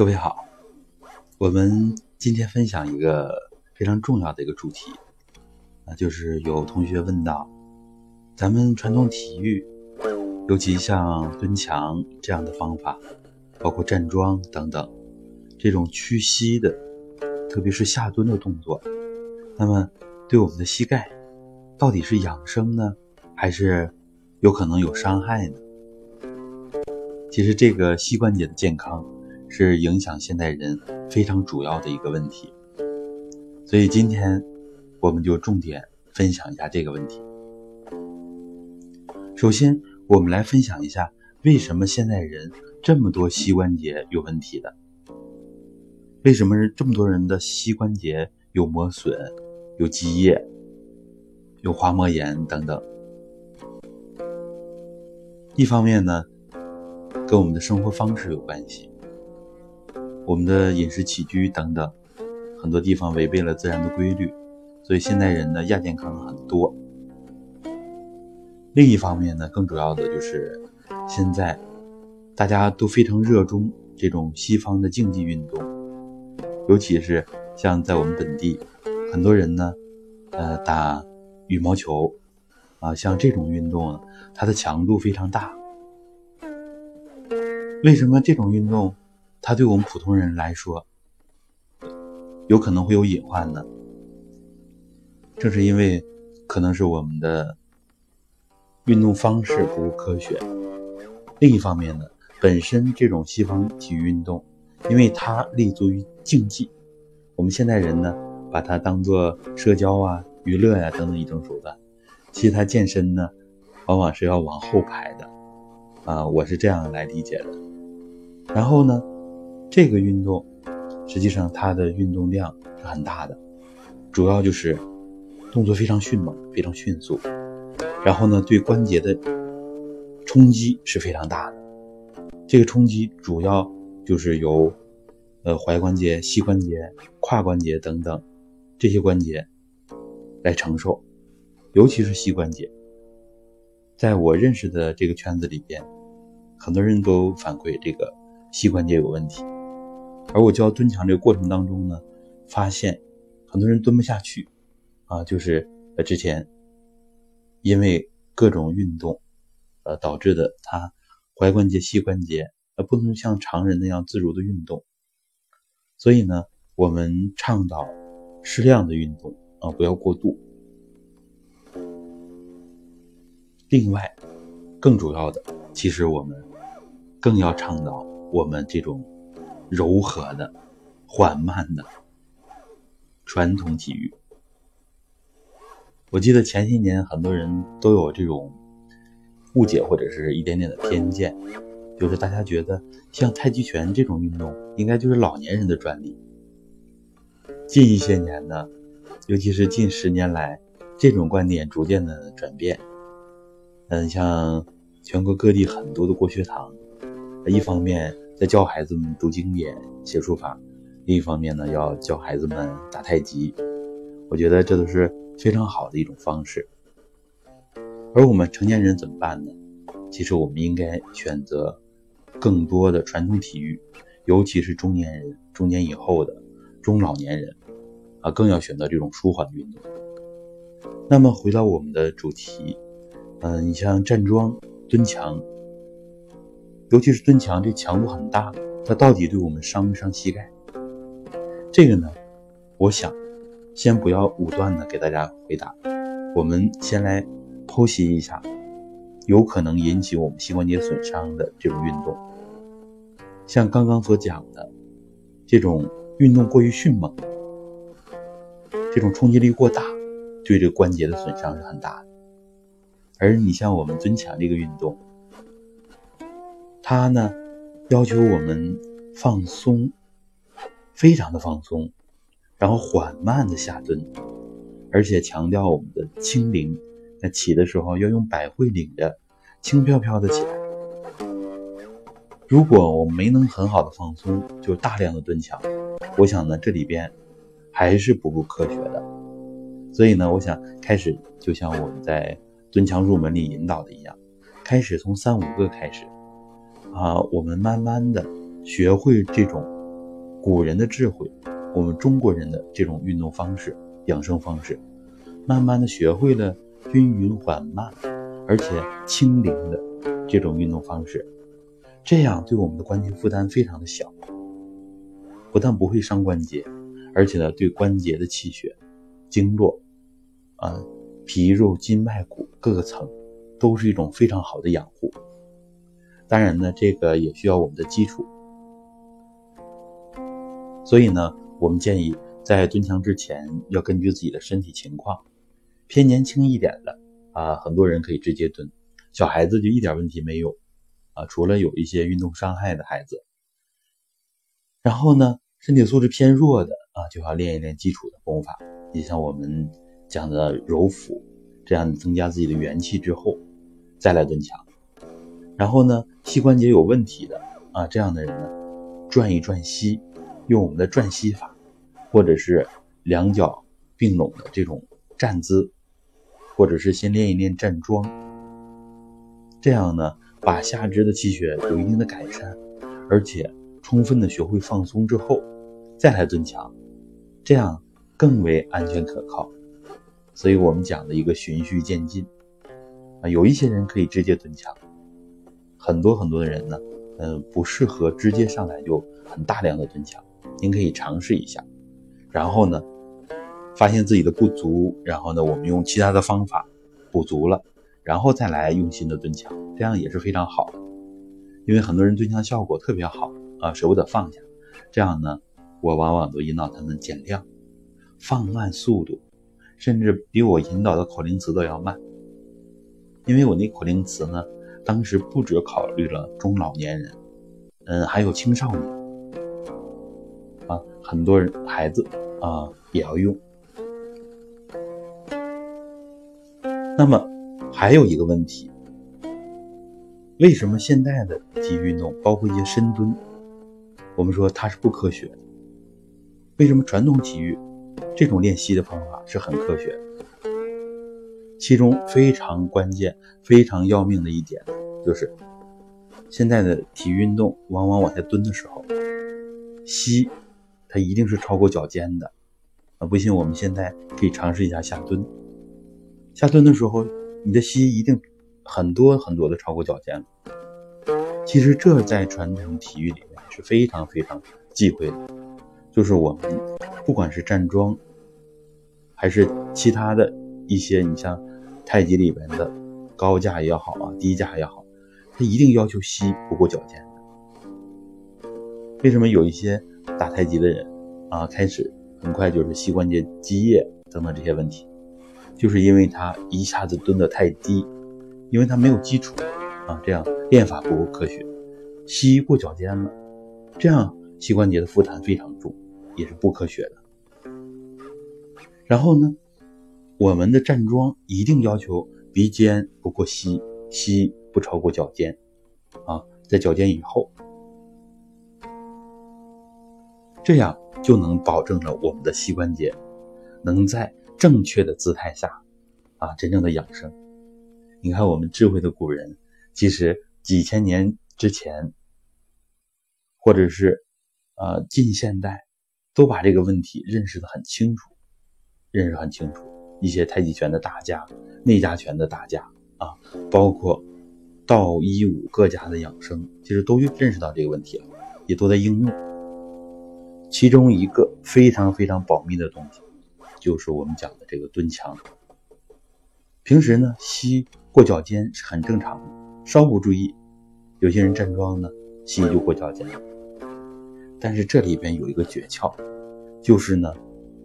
各位好，我们今天分享一个非常重要的一个主题，啊，就是有同学问到，咱们传统体育，尤其像蹲墙这样的方法，包括站桩等等，这种屈膝的，特别是下蹲的动作，那么对我们的膝盖，到底是养生呢，还是有可能有伤害呢？其实这个膝关节的健康。是影响现代人非常主要的一个问题，所以今天我们就重点分享一下这个问题。首先，我们来分享一下为什么现代人这么多膝关节有问题的？为什么这么多人的膝关节有磨损、有积液、有滑膜炎等等？一方面呢，跟我们的生活方式有关系。我们的饮食起居等等，很多地方违背了自然的规律，所以现代人的亚健康很多。另一方面呢，更主要的就是现在大家都非常热衷这种西方的竞技运动，尤其是像在我们本地，很多人呢，呃，打羽毛球啊，像这种运动，它的强度非常大。为什么这种运动？它对我们普通人来说，有可能会有隐患呢。正是因为可能是我们的运动方式不够科学，另一方面呢，本身这种西方体育运动，因为它立足于竞技，我们现代人呢，把它当做社交啊、娱乐呀等等一种手段。其实它健身呢，往往是要往后排的，啊，我是这样来理解的。然后呢？这个运动实际上它的运动量是很大的，主要就是动作非常迅猛、非常迅速，然后呢对关节的冲击是非常大的。这个冲击主要就是由呃踝关节、膝关节、胯关节等等这些关节来承受，尤其是膝关节。在我认识的这个圈子里边，很多人都反馈这个膝关节有问题。而我教蹲墙这个过程当中呢，发现很多人蹲不下去，啊，就是呃之前因为各种运动，呃导致的他踝关节、膝关节呃不能像常人那样自如的运动，所以呢，我们倡导适量的运动啊，不要过度。另外，更主要的，其实我们更要倡导我们这种。柔和的、缓慢的传统体育。我记得前些年很多人都有这种误解或者是一点点的偏见，就是大家觉得像太极拳这种运动应该就是老年人的专利。近一些年呢，尤其是近十年来，这种观点逐渐的转变。嗯，像全国各地很多的国学堂，一方面。在教孩子们读经典、写书法，另一方面呢，要教孩子们打太极。我觉得这都是非常好的一种方式。而我们成年人怎么办呢？其实我们应该选择更多的传统体育，尤其是中年人、中年以后的中老年人啊，更要选择这种舒缓的运动。那么回到我们的主题，嗯，你像站桩、蹲墙。尤其是蹲墙，这强度很大，它到底对我们伤不伤膝盖？这个呢，我想先不要武断的给大家回答，我们先来剖析一下有可能引起我们膝关节损伤的这种运动。像刚刚所讲的，这种运动过于迅猛，这种冲击力过大，对这个关节的损伤是很大的。而你像我们蹲墙这个运动。它呢，要求我们放松，非常的放松，然后缓慢的下蹲，而且强调我们的轻灵，在起的时候要用百会领着，轻飘飘的起来。如果我没能很好的放松，就大量的蹲墙，我想呢，这里边还是不够科学的。所以呢，我想开始就像我们在蹲墙入门里引导的一样，开始从三五个开始。啊，我们慢慢的学会这种古人的智慧，我们中国人的这种运动方式、养生方式，慢慢的学会了均匀缓慢，而且轻灵的这种运动方式，这样对我们的关节负担非常的小，不但不会伤关节，而且呢，对关节的气血、经络，啊，皮肉筋脉骨各个层，都是一种非常好的养护。当然呢，这个也需要我们的基础。所以呢，我们建议在蹲墙之前要根据自己的身体情况，偏年轻一点的啊，很多人可以直接蹲，小孩子就一点问题没有啊，除了有一些运动伤害的孩子。然后呢，身体素质偏弱的啊，就要练一练基础的功法，你像我们讲的揉腹，这样增加自己的元气之后，再来蹲墙。然后呢，膝关节有问题的啊，这样的人呢，转一转膝。用我们的转膝法，或者是两脚并拢的这种站姿，或者是先练一练站桩，这样呢，把下肢的气血有一定的改善，而且充分的学会放松之后，再来蹲墙，这样更为安全可靠。所以我们讲的一个循序渐进啊，有一些人可以直接蹲墙，很多很多的人呢，嗯，不适合直接上来就很大量的蹲墙。您可以尝试一下，然后呢，发现自己的不足，然后呢，我们用其他的方法补足了，然后再来用心的蹲墙，这样也是非常好的。因为很多人蹲墙效果特别好啊，舍不得放下，这样呢，我往往都引导他们减量，放慢速度，甚至比我引导的口令词都要慢。因为我那口令词呢，当时不只考虑了中老年人，嗯，还有青少年。啊很多人孩子啊也要用。那么还有一个问题，为什么现代的体育运动，包括一些深蹲，我们说它是不科学的？为什么传统体育这种练习的方法是很科学？其中非常关键、非常要命的一点，就是现在的体育运动往往往下蹲的时候，膝。它一定是超过脚尖的，啊，不信我们现在可以尝试一下下蹲。下蹲的时候，你的膝一定很多很多的超过脚尖了。其实这在传统体育里面是非常非常忌讳的，就是我们不管是站桩，还是其他的一些，你像太极里边的高架也好啊，低架也好，它一定要求膝不过脚尖。为什么有一些？打太极的人啊，开始很快就是膝关节积液等等这些问题，就是因为他一下子蹲得太低，因为他没有基础啊，这样练法不够科学，膝过脚尖了，这样膝关节的负担非常重，也是不科学的。然后呢，我们的站桩一定要求鼻尖不过膝，膝不超过脚尖，啊，在脚尖以后。这样就能保证了我们的膝关节能在正确的姿态下，啊，真正的养生。你看，我们智慧的古人，其实几千年之前，或者是呃近现代，都把这个问题认识的很清楚，认识很清楚。一些太极拳的大家、内家拳的大家啊，包括道、医、武各家的养生，其实都认识到这个问题了，也都在应用。其中一个非常非常保密的东西，就是我们讲的这个蹲墙。平时呢，膝过脚尖是很正常的，稍不注意，有些人站桩呢，膝就过脚尖了。但是这里边有一个诀窍，就是呢，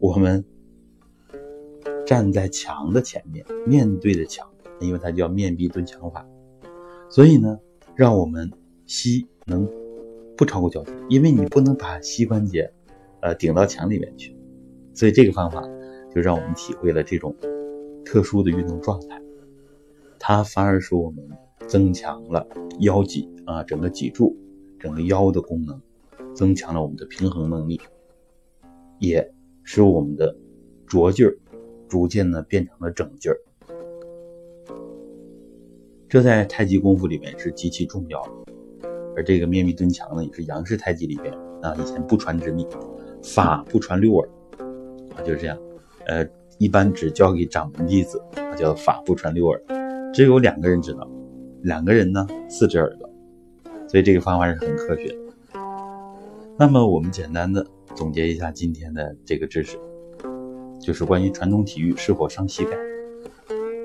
我们站在墙的前面，面对着墙，因为它叫面壁蹲墙法，所以呢，让我们膝能。不超过脚尖，因为你不能把膝关节，呃，顶到墙里面去，所以这个方法就让我们体会了这种特殊的运动状态，它反而使我们增强了腰脊啊，整个脊柱、整个腰的功能，增强了我们的平衡能力，也使我们的拙劲儿逐渐呢变成了整劲儿，这在太极功夫里面是极其重要的。而这个面壁蹲墙呢，也是杨氏太极里边啊，以前不传之秘，法不传六耳啊，就是这样。呃，一般只教给掌门弟子，叫法不传六耳，只有两个人知道，两个人呢四只耳朵，所以这个方法是很科学的。那么我们简单的总结一下今天的这个知识，就是关于传统体育是否伤膝盖。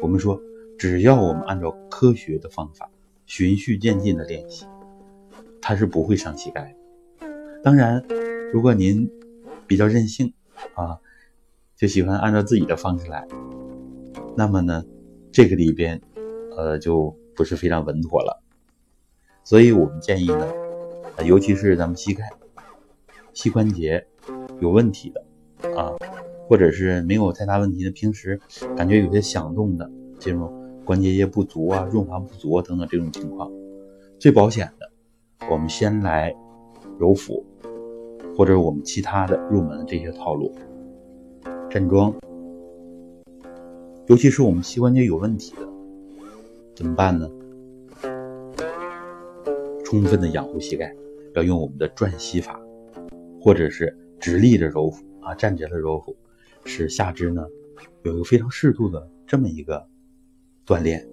我们说，只要我们按照科学的方法，循序渐进的练习，它是不会伤膝盖的。当然，如果您比较任性啊，就喜欢按照自己的方式来，那么呢，这个里边，呃，就不是非常稳妥了。所以我们建议呢，尤其是咱们膝盖。膝关节有问题的啊，或者是没有太大问题的，平时感觉有些响动的这种关节液不足啊、润滑不足啊等等这种情况，最保险的，我们先来揉腹，或者我们其他的入门的这些套路，站桩，尤其是我们膝关节有问题的，怎么办呢？充分的养护膝盖，要用我们的转膝法。或者是直立着揉腹啊，站直了揉腹，使下肢呢有一个非常适度的这么一个锻炼。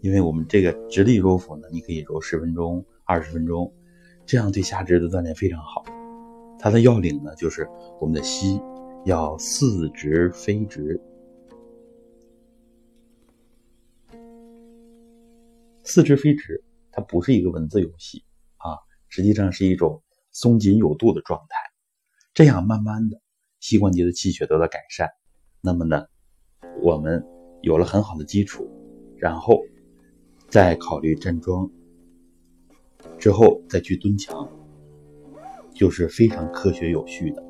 因为我们这个直立揉腹呢，你可以揉十分钟、二十分钟，这样对下肢的锻炼非常好。它的要领呢，就是我们的膝要似直非直，似直非直，它不是一个文字游戏啊，实际上是一种。松紧有度的状态，这样慢慢的膝关节的气血得到改善，那么呢，我们有了很好的基础，然后再考虑站桩，之后再去蹲墙，就是非常科学有序的。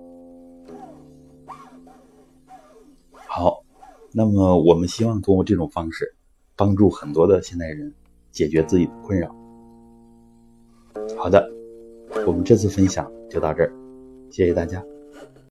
好，那么我们希望通过这种方式，帮助很多的现代人解决自己的困扰。好的。我们这次分享就到这儿，谢谢大家。